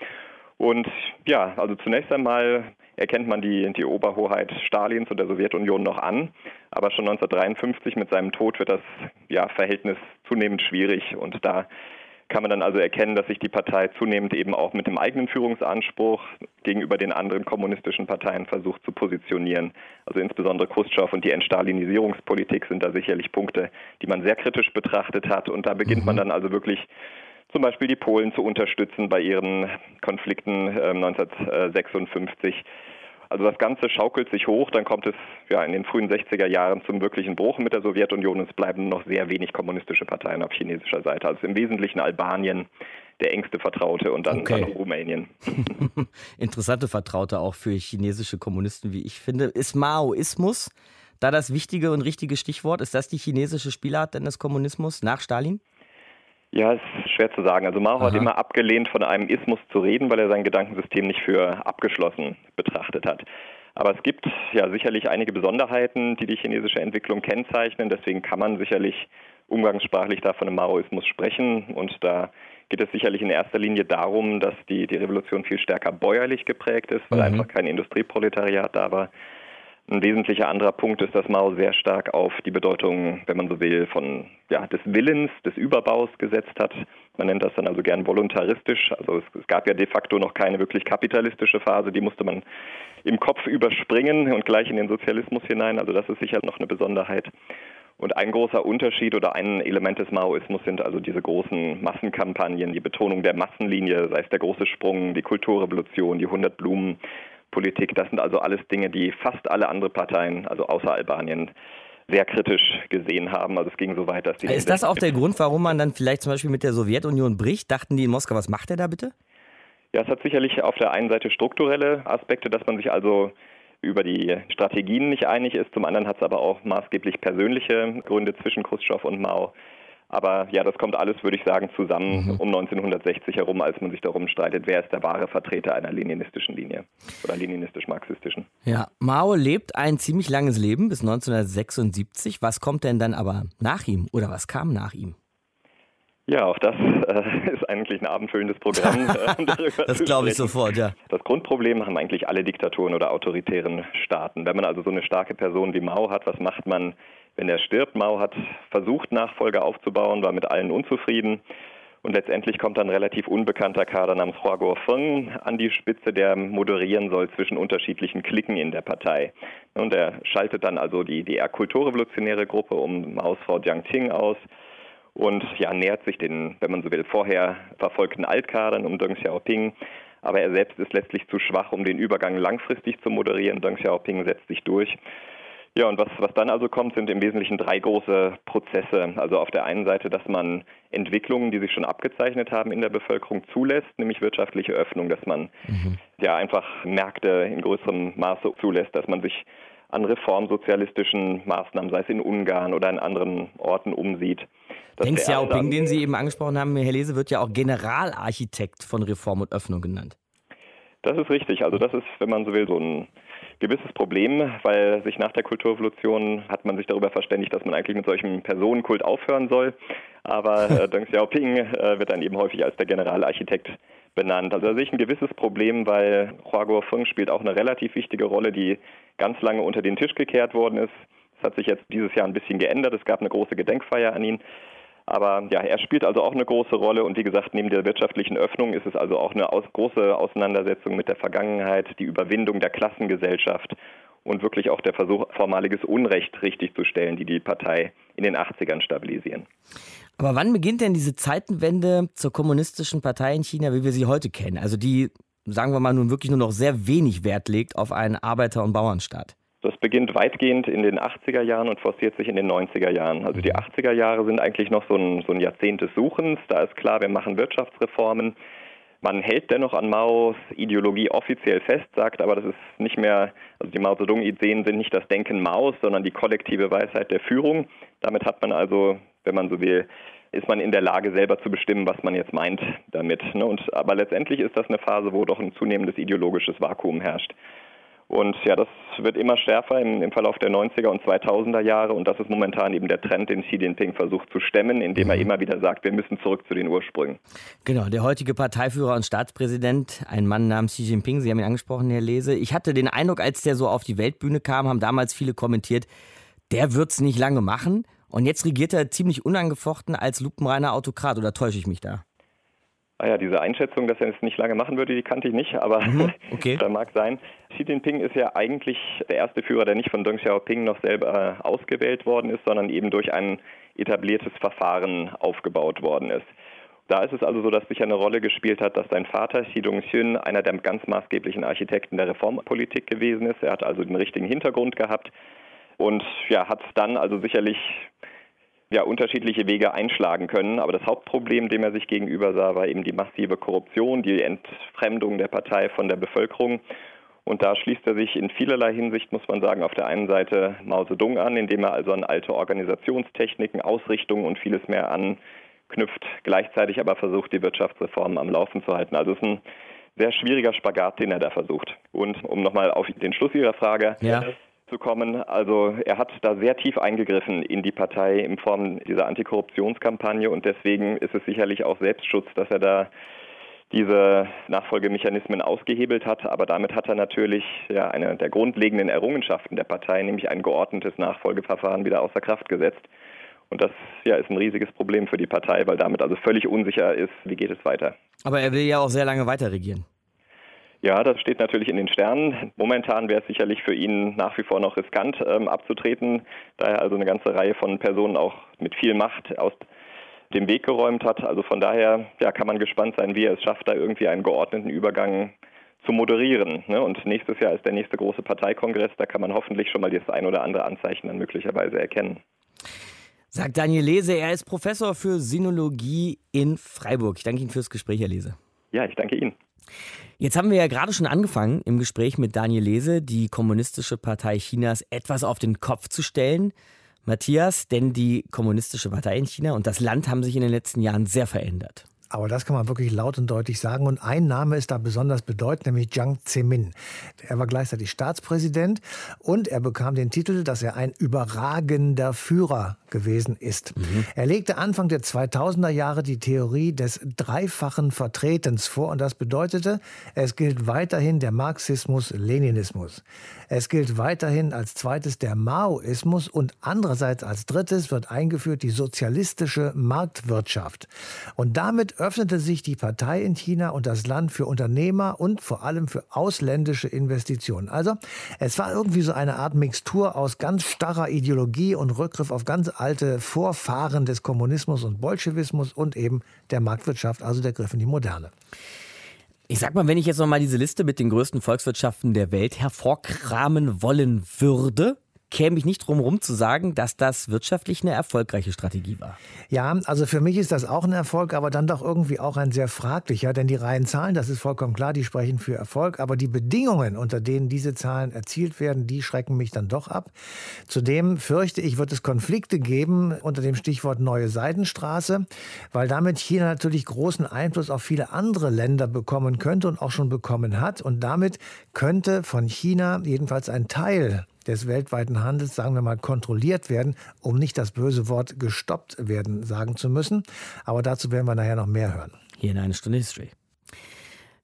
Speaker 8: Und ja, also zunächst einmal erkennt man die, die Oberhoheit Stalins und der Sowjetunion noch an, aber schon 1953 mit seinem Tod wird das ja, Verhältnis zunehmend schwierig und da kann man dann also erkennen, dass sich die Partei zunehmend eben auch mit dem eigenen Führungsanspruch gegenüber den anderen kommunistischen Parteien versucht zu positionieren. Also insbesondere Khrushchev und die Entstalinisierungspolitik sind da sicherlich Punkte, die man sehr kritisch betrachtet hat. Und da beginnt man mhm. dann also wirklich zum Beispiel die Polen zu unterstützen bei ihren Konflikten äh, 1956. Also das Ganze schaukelt sich hoch, dann kommt es ja in den frühen 60er Jahren zum wirklichen Bruch mit der Sowjetunion und es bleiben noch sehr wenig kommunistische Parteien auf chinesischer Seite. Also im Wesentlichen Albanien, der engste Vertraute und dann, okay. dann Rumänien.
Speaker 3: Interessante Vertraute auch für chinesische Kommunisten, wie ich finde. Ist Maoismus da das wichtige und richtige Stichwort? Ist das die chinesische Spielart denn des Kommunismus nach Stalin?
Speaker 8: Ja, ist schwer zu sagen. Also Mao Aha. hat immer abgelehnt, von einem Ismus zu reden, weil er sein Gedankensystem nicht für abgeschlossen betrachtet hat. Aber es gibt ja sicherlich einige Besonderheiten, die die chinesische Entwicklung kennzeichnen. Deswegen kann man sicherlich umgangssprachlich da von einem Maoismus sprechen. Und da geht es sicherlich in erster Linie darum, dass die, die Revolution viel stärker bäuerlich geprägt ist, weil mhm. einfach kein Industrieproletariat da war. Ein wesentlicher anderer Punkt ist, dass Mao sehr stark auf die Bedeutung, wenn man so will, von ja, des Willens, des Überbaus gesetzt hat. Man nennt das dann also gern voluntaristisch. Also es, es gab ja de facto noch keine wirklich kapitalistische Phase, die musste man im Kopf überspringen und gleich in den Sozialismus hinein. Also das ist sicher noch eine Besonderheit. Und ein großer Unterschied oder ein Element des Maoismus sind also diese großen Massenkampagnen, die Betonung der Massenlinie, sei es der große Sprung, die Kulturrevolution, die 100 Blumen, Politik. Das sind also alles Dinge, die fast alle andere Parteien, also außer Albanien, sehr kritisch gesehen haben. Also es ging so weit, dass die.
Speaker 3: Ist das auch der Grund, warum man dann vielleicht zum Beispiel mit der Sowjetunion bricht? Dachten die in Moskau, was macht er da bitte?
Speaker 8: Ja, es hat sicherlich auf der einen Seite strukturelle Aspekte, dass man sich also über die Strategien nicht einig ist. Zum anderen hat es aber auch maßgeblich persönliche Gründe zwischen Khrushchev und Mao. Aber ja, das kommt alles, würde ich sagen, zusammen mhm. um 1960 herum, als man sich darum streitet, wer ist der wahre Vertreter einer leninistischen Linie oder leninistisch-marxistischen.
Speaker 3: Ja, Mao lebt ein ziemlich langes Leben bis 1976. Was kommt denn dann aber nach ihm oder was kam nach ihm?
Speaker 8: Ja, auch das äh, ist eigentlich ein abendfüllendes Programm.
Speaker 3: Äh, das glaube ich sofort, ja.
Speaker 8: Das Grundproblem haben eigentlich alle Diktaturen oder autoritären Staaten. Wenn man also so eine starke Person wie Mao hat, was macht man? Wenn er stirbt. Mao hat versucht, Nachfolger aufzubauen, war mit allen unzufrieden. Und letztendlich kommt dann ein relativ unbekannter Kader namens Hua Guofeng an die Spitze, der moderieren soll zwischen unterschiedlichen Klicken in der Partei. Und er schaltet dann also die, die eher kulturrevolutionäre Gruppe um Maos Frau Jiang Qing aus und ja, nähert sich den, wenn man so will, vorher verfolgten Altkadern um Deng Xiaoping. Aber er selbst ist letztlich zu schwach, um den Übergang langfristig zu moderieren. Deng Xiaoping setzt sich durch. Ja, und was, was dann also kommt, sind im Wesentlichen drei große Prozesse. Also auf der einen Seite, dass man Entwicklungen, die sich schon abgezeichnet haben in der Bevölkerung, zulässt, nämlich wirtschaftliche Öffnung, dass man mhm. ja einfach Märkte in größerem Maße zulässt, dass man sich an reformsozialistischen Maßnahmen, sei es in Ungarn oder in anderen Orten, umsieht.
Speaker 3: Deng Xiaoping, den Sie eben angesprochen haben, Herr Lese, wird ja auch Generalarchitekt von Reform und Öffnung genannt.
Speaker 8: Das ist richtig. Also das ist, wenn man so will, so ein gewisses Problem, weil sich nach der Kulturrevolution hat man sich darüber verständigt, dass man eigentlich mit solchem Personenkult aufhören soll. Aber äh, Deng Xiaoping äh, wird dann eben häufig als der Generalarchitekt benannt. Also da sehe ich ein gewisses Problem, weil Hua Guofeng spielt auch eine relativ wichtige Rolle, die ganz lange unter den Tisch gekehrt worden ist. Das hat sich jetzt dieses Jahr ein bisschen geändert. Es gab eine große Gedenkfeier an ihn. Aber ja, er spielt also auch eine große Rolle und wie gesagt, neben der wirtschaftlichen Öffnung ist es also auch eine aus, große Auseinandersetzung mit der Vergangenheit, die Überwindung der Klassengesellschaft und wirklich auch der Versuch, formaliges Unrecht richtig zu stellen, die die Partei in den 80ern stabilisieren.
Speaker 3: Aber wann beginnt denn diese Zeitenwende zur kommunistischen Partei in China, wie wir sie heute kennen? Also die, sagen wir mal, nun wirklich nur noch sehr wenig Wert legt auf einen Arbeiter- und Bauernstaat.
Speaker 8: Das beginnt weitgehend in den 80er Jahren und forciert sich in den 90er Jahren. Also die 80er Jahre sind eigentlich noch so ein, so ein Jahrzehnt des Suchens. Da ist klar, wir machen Wirtschaftsreformen. Man hält dennoch an Maos Ideologie offiziell fest, sagt aber, das ist nicht mehr, also die Mao Zedong-Ideen sind nicht das Denken Maos, sondern die kollektive Weisheit der Führung. Damit hat man also, wenn man so will, ist man in der Lage, selber zu bestimmen, was man jetzt meint damit. Ne? Und, aber letztendlich ist das eine Phase, wo doch ein zunehmendes ideologisches Vakuum herrscht. Und ja, das wird immer schärfer im, im, Verlauf der 90er und 2000er Jahre. Und das ist momentan eben der Trend, den Xi Jinping versucht zu stemmen, indem er mhm. immer wieder sagt, wir müssen zurück zu den Ursprüngen.
Speaker 3: Genau, der heutige Parteiführer und Staatspräsident, ein Mann namens Xi Jinping, Sie haben ihn angesprochen, Herr Lese. Ich hatte den Eindruck, als der so auf die Weltbühne kam, haben damals viele kommentiert, der wird es nicht lange machen. Und jetzt regiert er ziemlich unangefochten als lupenreiner Autokrat. Oder täusche ich mich da?
Speaker 8: Ah ja, diese Einschätzung, dass er es nicht lange machen würde, die kannte ich nicht, aber mhm, okay. das mag sein. Xi Jinping ist ja eigentlich der erste Führer, der nicht von Deng Xiaoping noch selber ausgewählt worden ist, sondern eben durch ein etabliertes Verfahren aufgebaut worden ist. Da ist es also so, dass sich eine Rolle gespielt hat, dass sein Vater Xi Dongxun einer der ganz maßgeblichen Architekten der Reformpolitik gewesen ist. Er hat also den richtigen Hintergrund gehabt und ja, hat dann also sicherlich ja, unterschiedliche Wege einschlagen können. Aber das Hauptproblem, dem er sich gegenüber sah, war eben die massive Korruption, die Entfremdung der Partei von der Bevölkerung. Und da schließt er sich in vielerlei Hinsicht, muss man sagen, auf der einen Seite Mao Zedong an, indem er also an alte Organisationstechniken, Ausrichtungen und vieles mehr anknüpft, gleichzeitig aber versucht, die Wirtschaftsreformen am Laufen zu halten. Also es ist ein sehr schwieriger Spagat, den er da versucht. Und um nochmal auf den Schluss Ihrer Frage ja zu kommen. Also er hat da sehr tief eingegriffen in die Partei in Form dieser Antikorruptionskampagne und deswegen ist es sicherlich auch Selbstschutz, dass er da diese Nachfolgemechanismen ausgehebelt hat, aber damit hat er natürlich ja, eine der grundlegenden Errungenschaften der Partei, nämlich ein geordnetes Nachfolgeverfahren, wieder außer Kraft gesetzt. Und das ja, ist ein riesiges Problem für die Partei, weil damit also völlig unsicher ist, wie geht es weiter.
Speaker 3: Aber er will ja auch sehr lange weiter regieren.
Speaker 8: Ja, das steht natürlich in den Sternen. Momentan wäre es sicherlich für ihn nach wie vor noch riskant ähm, abzutreten, da er also eine ganze Reihe von Personen auch mit viel Macht aus dem Weg geräumt hat. Also von daher ja, kann man gespannt sein, wie er es schafft, da irgendwie einen geordneten Übergang zu moderieren. Ne? Und nächstes Jahr ist der nächste große Parteikongress, da kann man hoffentlich schon mal das ein oder andere Anzeichen dann möglicherweise erkennen.
Speaker 3: Sagt Daniel Lese, er ist Professor für Sinologie in Freiburg. Ich danke Ihnen fürs Gespräch, Herr Lese.
Speaker 8: Ja, ich danke Ihnen.
Speaker 3: Jetzt haben wir ja gerade schon angefangen, im Gespräch mit Daniel Lese die Kommunistische Partei Chinas etwas auf den Kopf zu stellen. Matthias, denn die Kommunistische Partei in China und das Land haben sich in den letzten Jahren sehr verändert.
Speaker 4: Aber das kann man wirklich laut und deutlich sagen. Und ein Name ist da besonders bedeutend, nämlich Jiang Zemin. Er war gleichzeitig Staatspräsident und er bekam den Titel, dass er ein überragender Führer gewesen ist. Mhm. Er legte Anfang der 2000er Jahre die Theorie des dreifachen Vertretens vor und das bedeutete, es gilt weiterhin der Marxismus-Leninismus. Es gilt weiterhin als zweites der Maoismus und andererseits als drittes wird eingeführt die sozialistische Marktwirtschaft. Und damit öffnete sich die Partei in China und das Land für Unternehmer und vor allem für ausländische Investitionen. Also es war irgendwie so eine Art Mixtur aus ganz starrer Ideologie und Rückgriff auf ganz alte Vorfahren des Kommunismus und Bolschewismus und eben der Marktwirtschaft, also der Griff in die Moderne.
Speaker 3: Ich sag mal, wenn ich jetzt noch mal diese Liste mit den größten Volkswirtschaften der Welt hervorkramen wollen würde, käme ich nicht drum herum zu sagen, dass das wirtschaftlich eine erfolgreiche Strategie war.
Speaker 4: Ja, also für mich ist das auch ein Erfolg, aber dann doch irgendwie auch ein sehr fraglicher, denn die reinen Zahlen, das ist vollkommen klar, die sprechen für Erfolg, aber die Bedingungen, unter denen diese Zahlen erzielt werden, die schrecken mich dann doch ab. Zudem fürchte ich, wird es Konflikte geben unter dem Stichwort neue Seidenstraße, weil damit China natürlich großen Einfluss auf viele andere Länder bekommen könnte und auch schon bekommen hat und damit könnte von China jedenfalls ein Teil des weltweiten Handels, sagen wir mal, kontrolliert werden, um nicht das böse Wort gestoppt werden sagen zu müssen. Aber dazu werden wir nachher noch mehr hören.
Speaker 3: Hier in eine Stunde History.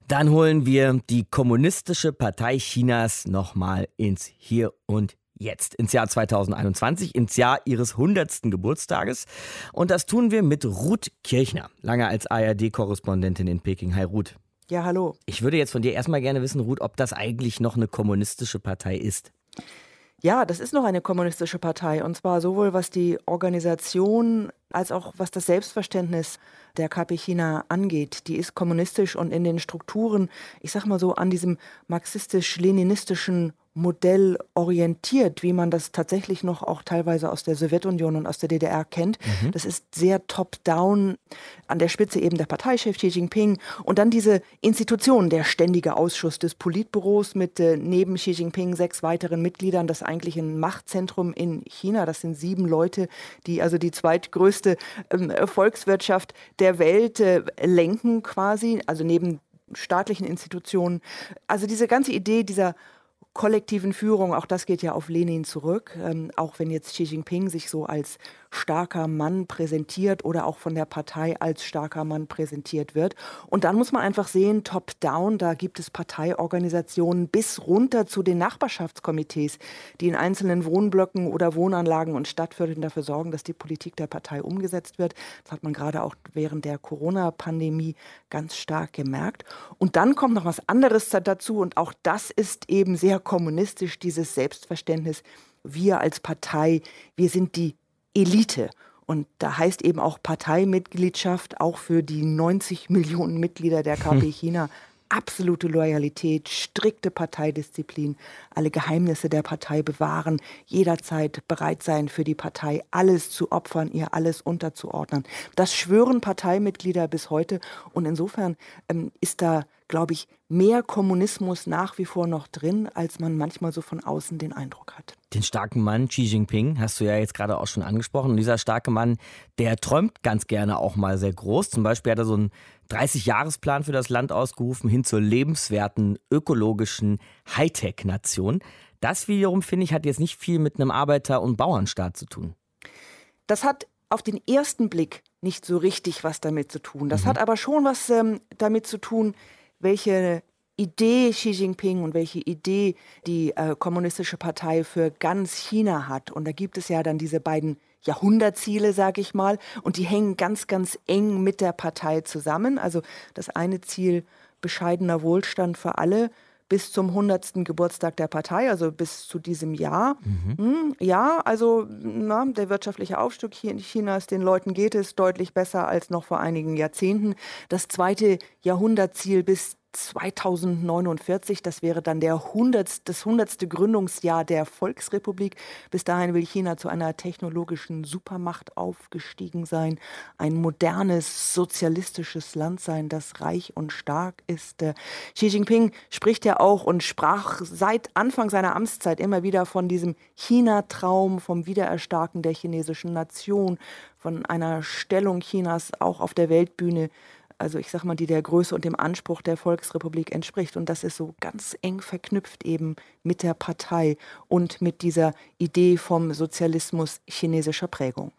Speaker 3: Dann holen wir die Kommunistische Partei Chinas nochmal ins Hier und Jetzt, ins Jahr 2021, ins Jahr ihres 100. Geburtstages. Und das tun wir mit Ruth Kirchner, lange als ARD-Korrespondentin in Peking. Hi Ruth.
Speaker 9: Ja, hallo.
Speaker 3: Ich würde jetzt von dir erstmal gerne wissen, Ruth, ob das eigentlich noch eine kommunistische Partei ist.
Speaker 9: Ja, das ist noch eine kommunistische Partei und zwar sowohl was die Organisation als auch was das Selbstverständnis der KP China angeht. Die ist kommunistisch und in den Strukturen, ich sag mal so, an diesem marxistisch-leninistischen Modell orientiert, wie man das tatsächlich noch auch teilweise aus der Sowjetunion und aus der DDR kennt. Mhm. Das ist sehr top-down, an der Spitze eben der Parteichef Xi Jinping und dann diese Institution, der ständige Ausschuss des Politbüros mit äh, neben Xi Jinping sechs weiteren Mitgliedern, das eigentlich ein Machtzentrum in China. Das sind sieben Leute, die also die zweitgrößte ähm, Volkswirtschaft der Welt äh, lenken quasi, also neben staatlichen Institutionen. Also diese ganze Idee dieser kollektiven Führung, auch das geht ja auf Lenin zurück, ähm, auch wenn jetzt Xi Jinping sich so als starker Mann präsentiert oder auch von der Partei als starker Mann präsentiert wird. Und dann muss man einfach sehen, top-down, da gibt es Parteiorganisationen bis runter zu den Nachbarschaftskomitees, die in einzelnen Wohnblöcken oder Wohnanlagen und Stadtvierteln dafür sorgen, dass die Politik der Partei umgesetzt wird. Das hat man gerade auch während der Corona-Pandemie ganz stark gemerkt. Und dann kommt noch was anderes dazu und auch das ist eben sehr kommunistisch, dieses Selbstverständnis. Wir als Partei, wir sind die Elite. Und da heißt eben auch Parteimitgliedschaft auch für die 90 Millionen Mitglieder der KP hm. China absolute Loyalität, strikte Parteidisziplin, alle Geheimnisse der Partei bewahren, jederzeit bereit sein für die Partei, alles zu opfern, ihr alles unterzuordnen. Das schwören Parteimitglieder bis heute und insofern ähm, ist da, glaube ich, mehr Kommunismus nach wie vor noch drin, als man manchmal so von außen den Eindruck hat.
Speaker 3: Den starken Mann Xi Jinping hast du ja jetzt gerade auch schon angesprochen. Und dieser starke Mann, der träumt ganz gerne auch mal sehr groß. Zum Beispiel hat er so einen 30-Jahres-Plan für das Land ausgerufen, hin zur lebenswerten, ökologischen Hightech-Nation. Das wiederum, finde ich, hat jetzt nicht viel mit einem Arbeiter- und Bauernstaat zu tun.
Speaker 9: Das hat auf den ersten Blick nicht so richtig was damit zu tun. Das mhm. hat aber schon was ähm, damit zu tun, welche Idee Xi Jinping und welche Idee die äh, Kommunistische Partei für ganz China hat. Und da gibt es ja dann diese beiden Jahrhundertziele, sage ich mal, und die hängen ganz, ganz eng mit der Partei zusammen. Also das eine Ziel bescheidener Wohlstand für alle bis zum 100. Geburtstag der Partei, also bis zu diesem Jahr. Mhm. Hm, ja, also na, der wirtschaftliche Aufstieg hier in Chinas, den Leuten geht es deutlich besser als noch vor einigen Jahrzehnten. Das zweite Jahrhundertziel bis 2049, das wäre dann der 100, das 100. Gründungsjahr der Volksrepublik. Bis dahin will China zu einer technologischen Supermacht aufgestiegen sein, ein modernes, sozialistisches Land sein, das reich und stark ist. Xi Jinping spricht ja auch und sprach seit Anfang seiner Amtszeit immer wieder von diesem China-Traum, vom Wiedererstarken der chinesischen Nation, von einer Stellung Chinas auch auf der Weltbühne also ich sag mal, die der Größe und dem Anspruch der Volksrepublik entspricht. Und das ist so ganz eng verknüpft eben mit der Partei und mit dieser Idee vom Sozialismus chinesischer Prägung.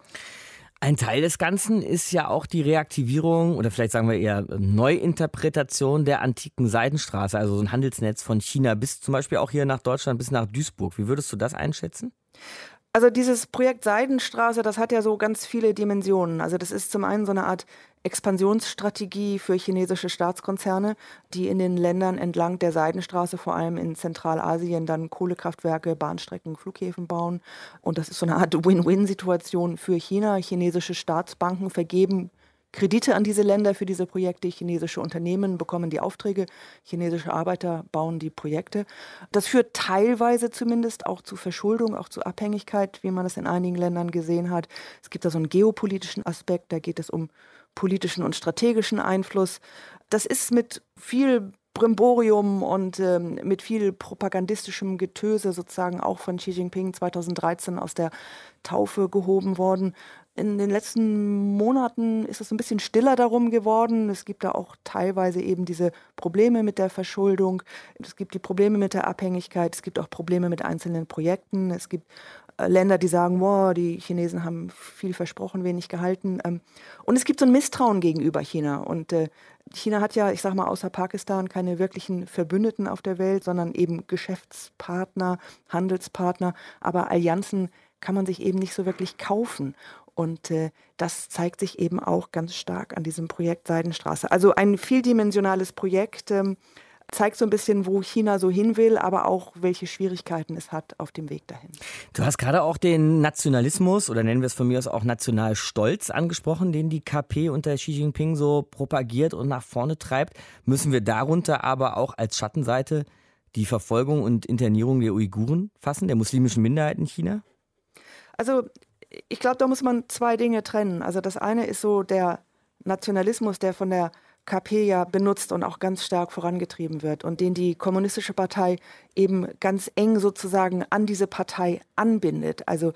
Speaker 3: Ein Teil des Ganzen ist ja auch die Reaktivierung oder vielleicht sagen wir eher Neuinterpretation der antiken Seidenstraße, also so ein Handelsnetz von China bis zum Beispiel auch hier nach Deutschland, bis nach Duisburg. Wie würdest du das einschätzen?
Speaker 9: Also dieses Projekt Seidenstraße, das hat ja so ganz viele Dimensionen. Also das ist zum einen so eine Art Expansionsstrategie für chinesische Staatskonzerne, die in den Ländern entlang der Seidenstraße, vor allem in Zentralasien, dann Kohlekraftwerke, Bahnstrecken, Flughäfen bauen. Und das ist so eine Art Win-Win-Situation für China. Chinesische Staatsbanken vergeben Kredite an diese Länder für diese Projekte. Chinesische Unternehmen bekommen die Aufträge, chinesische Arbeiter bauen die Projekte. Das führt teilweise zumindest auch zu Verschuldung, auch zu Abhängigkeit, wie man es in einigen Ländern gesehen hat. Es gibt da so einen geopolitischen Aspekt, da geht es um politischen und strategischen Einfluss. Das ist mit viel Brimborium und ähm, mit viel propagandistischem Getöse sozusagen auch von Xi Jinping 2013 aus der Taufe gehoben worden. In den letzten Monaten ist es ein bisschen stiller darum geworden. Es gibt da auch teilweise eben diese Probleme mit der Verschuldung. Es gibt die Probleme mit der Abhängigkeit. Es gibt auch Probleme mit einzelnen Projekten. Es gibt äh, Länder, die sagen, wow, die Chinesen haben viel versprochen, wenig gehalten. Ähm, und es gibt so ein Misstrauen gegenüber China. Und äh, China hat ja, ich sag mal, außer Pakistan keine wirklichen Verbündeten auf der Welt, sondern eben Geschäftspartner, Handelspartner. Aber Allianzen kann man sich eben nicht so wirklich kaufen. Und äh, das zeigt sich eben auch ganz stark an diesem Projekt Seidenstraße. Also ein vieldimensionales Projekt. Ähm, zeigt so ein bisschen, wo China so hin will, aber auch welche Schwierigkeiten es hat auf dem Weg dahin.
Speaker 3: Du hast gerade auch den Nationalismus oder nennen wir es von mir aus auch Nationalstolz angesprochen, den die KP unter Xi Jinping so propagiert und nach vorne treibt. Müssen wir darunter aber auch als Schattenseite die Verfolgung und Internierung der Uiguren fassen, der muslimischen Minderheit in China?
Speaker 9: Also ich glaube, da muss man zwei Dinge trennen. Also das eine ist so der Nationalismus, der von der KP ja benutzt und auch ganz stark vorangetrieben wird und den die Kommunistische Partei eben ganz eng sozusagen an diese Partei anbindet. Also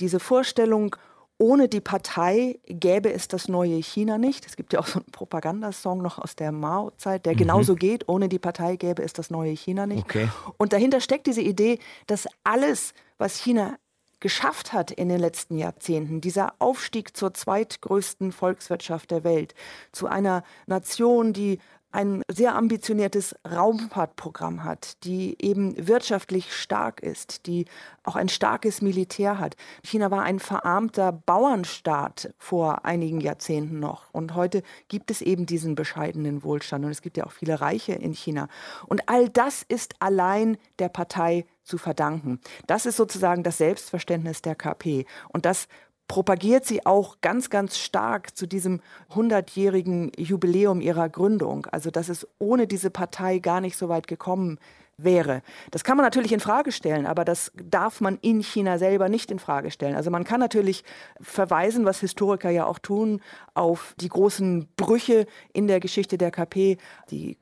Speaker 9: diese Vorstellung, ohne die Partei gäbe es das neue China nicht. Es gibt ja auch so einen Propagandasong noch aus der Mao-Zeit, der mhm. genauso geht. Ohne die Partei gäbe es das neue China nicht. Okay. Und dahinter steckt diese Idee, dass alles, was China geschafft hat in den letzten Jahrzehnten, dieser Aufstieg zur zweitgrößten Volkswirtschaft der Welt, zu einer Nation, die ein sehr ambitioniertes Raumfahrtprogramm hat, die eben wirtschaftlich stark ist, die auch ein starkes Militär hat. China war ein verarmter Bauernstaat vor einigen Jahrzehnten noch. Und heute gibt es eben diesen bescheidenen Wohlstand. Und es gibt ja auch viele Reiche in China. Und all das ist allein der Partei zu verdanken. Das ist sozusagen das Selbstverständnis der KP. Und das propagiert sie auch ganz, ganz stark zu diesem 100-jährigen Jubiläum ihrer Gründung. Also, dass es ohne diese Partei gar nicht so weit gekommen wäre. Das kann man natürlich in Frage stellen, aber das darf man in China selber nicht in Frage stellen. Also man kann natürlich verweisen, was Historiker ja auch tun, auf die großen Brüche in der Geschichte der KP, die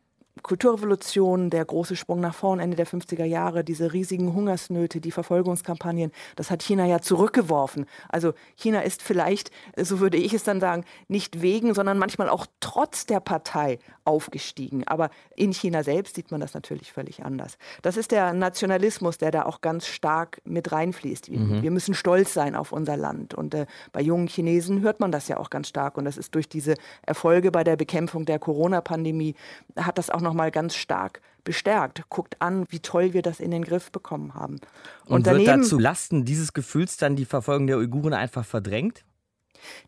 Speaker 9: Kulturrevolution, der große Sprung nach vorn Ende der 50er Jahre, diese riesigen Hungersnöte, die Verfolgungskampagnen, das hat China ja zurückgeworfen. Also China ist vielleicht, so würde ich es dann sagen, nicht wegen, sondern manchmal auch trotz der Partei aufgestiegen. Aber in China selbst sieht man das natürlich völlig anders. Das ist der Nationalismus, der da auch ganz stark mit reinfließt. Mhm. Wir müssen stolz sein auf unser Land. Und äh, bei jungen Chinesen hört man das ja auch ganz stark. Und das ist durch diese Erfolge bei der Bekämpfung der Corona-Pandemie, hat das auch nochmal ganz stark bestärkt. Guckt an, wie toll wir das in den Griff bekommen haben.
Speaker 3: Und, Und wird da zu Lasten dieses Gefühls dann die Verfolgung der Uiguren einfach verdrängt?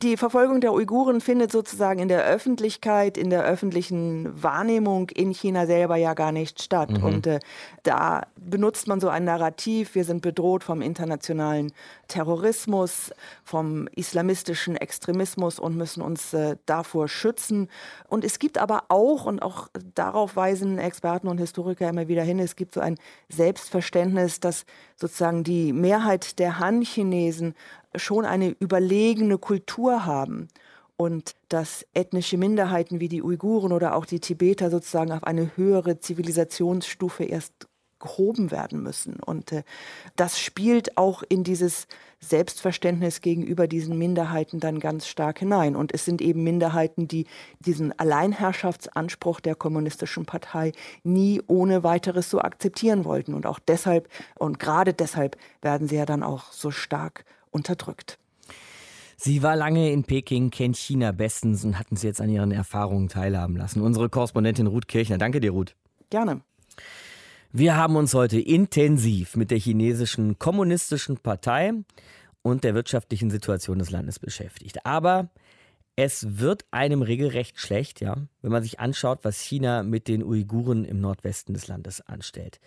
Speaker 9: Die Verfolgung der Uiguren findet sozusagen in der Öffentlichkeit, in der öffentlichen Wahrnehmung in China selber ja gar nicht statt. Mhm. Und äh, da benutzt man so ein Narrativ, wir sind bedroht vom internationalen Terrorismus, vom islamistischen Extremismus und müssen uns äh, davor schützen. Und es gibt aber auch, und auch darauf weisen Experten und Historiker immer wieder hin, es gibt so ein Selbstverständnis, dass sozusagen die Mehrheit der Han-Chinesen schon eine überlegene Kultur haben und dass ethnische Minderheiten wie die Uiguren oder auch die Tibeter sozusagen auf eine höhere Zivilisationsstufe erst gehoben werden müssen. Und äh, das spielt auch in dieses Selbstverständnis gegenüber diesen Minderheiten dann ganz stark hinein. Und es sind eben Minderheiten, die diesen Alleinherrschaftsanspruch der kommunistischen Partei nie ohne weiteres so akzeptieren wollten. Und auch deshalb und gerade deshalb werden sie ja dann auch so stark unterdrückt.
Speaker 3: Sie war lange in Peking, kennt China bestens und hat uns jetzt an ihren Erfahrungen teilhaben lassen. Unsere Korrespondentin Ruth Kirchner. Danke dir, Ruth.
Speaker 9: Gerne.
Speaker 3: Wir haben uns heute intensiv mit der chinesischen kommunistischen Partei und der wirtschaftlichen Situation des Landes beschäftigt. Aber es wird einem regelrecht schlecht, ja, wenn man sich anschaut, was China mit den Uiguren im Nordwesten des Landes anstellt.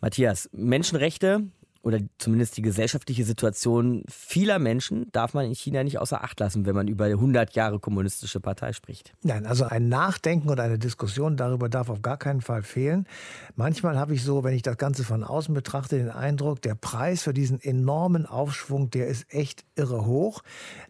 Speaker 3: Matthias, Menschenrechte oder zumindest die gesellschaftliche Situation vieler Menschen darf man in China nicht außer Acht lassen, wenn man über 100 Jahre kommunistische Partei spricht.
Speaker 4: Nein, also ein Nachdenken und eine Diskussion darüber darf auf gar keinen Fall fehlen. Manchmal habe ich so, wenn ich das Ganze von außen betrachte, den Eindruck, der Preis für diesen enormen Aufschwung, der ist echt irre hoch.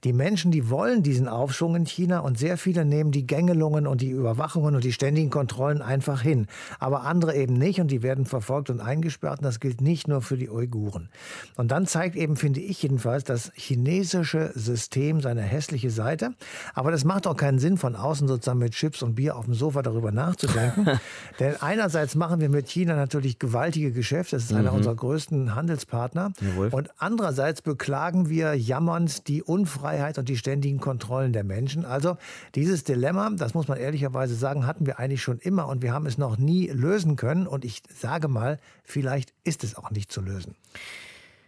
Speaker 4: Die Menschen, die wollen diesen Aufschwung in China und sehr viele nehmen die Gängelungen und die Überwachungen und die ständigen Kontrollen einfach hin. Aber andere eben nicht und die werden verfolgt und eingesperrt und das gilt nicht nur für die Uiguren. Uiguren. Und dann zeigt eben, finde ich jedenfalls, das chinesische System seine hässliche Seite. Aber das macht auch keinen Sinn, von außen sozusagen mit Chips und Bier auf dem Sofa darüber nachzudenken. Denn einerseits machen wir mit China natürlich gewaltige Geschäfte. Das ist einer mhm. unserer größten Handelspartner. Jawohl. Und andererseits beklagen wir jammernd die Unfreiheit und die ständigen Kontrollen der Menschen. Also dieses Dilemma, das muss man ehrlicherweise sagen, hatten wir eigentlich schon immer und wir haben es noch nie lösen können. Und ich sage mal, vielleicht ist es auch nicht zu lösen.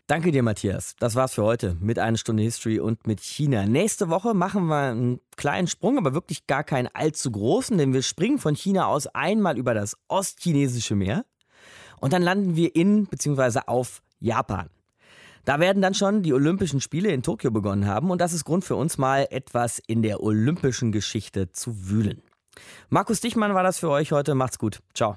Speaker 3: Danke dir, Matthias. Das war's für heute mit einer Stunde History und mit China. Nächste Woche machen wir einen kleinen Sprung, aber wirklich gar keinen allzu großen, denn wir springen von China aus einmal über das ostchinesische Meer und dann landen wir in bzw. auf Japan. Da werden dann schon die Olympischen Spiele in Tokio begonnen haben und das ist Grund für uns mal etwas in der olympischen Geschichte zu wühlen. Markus Dichmann war das für euch heute. Macht's gut. Ciao.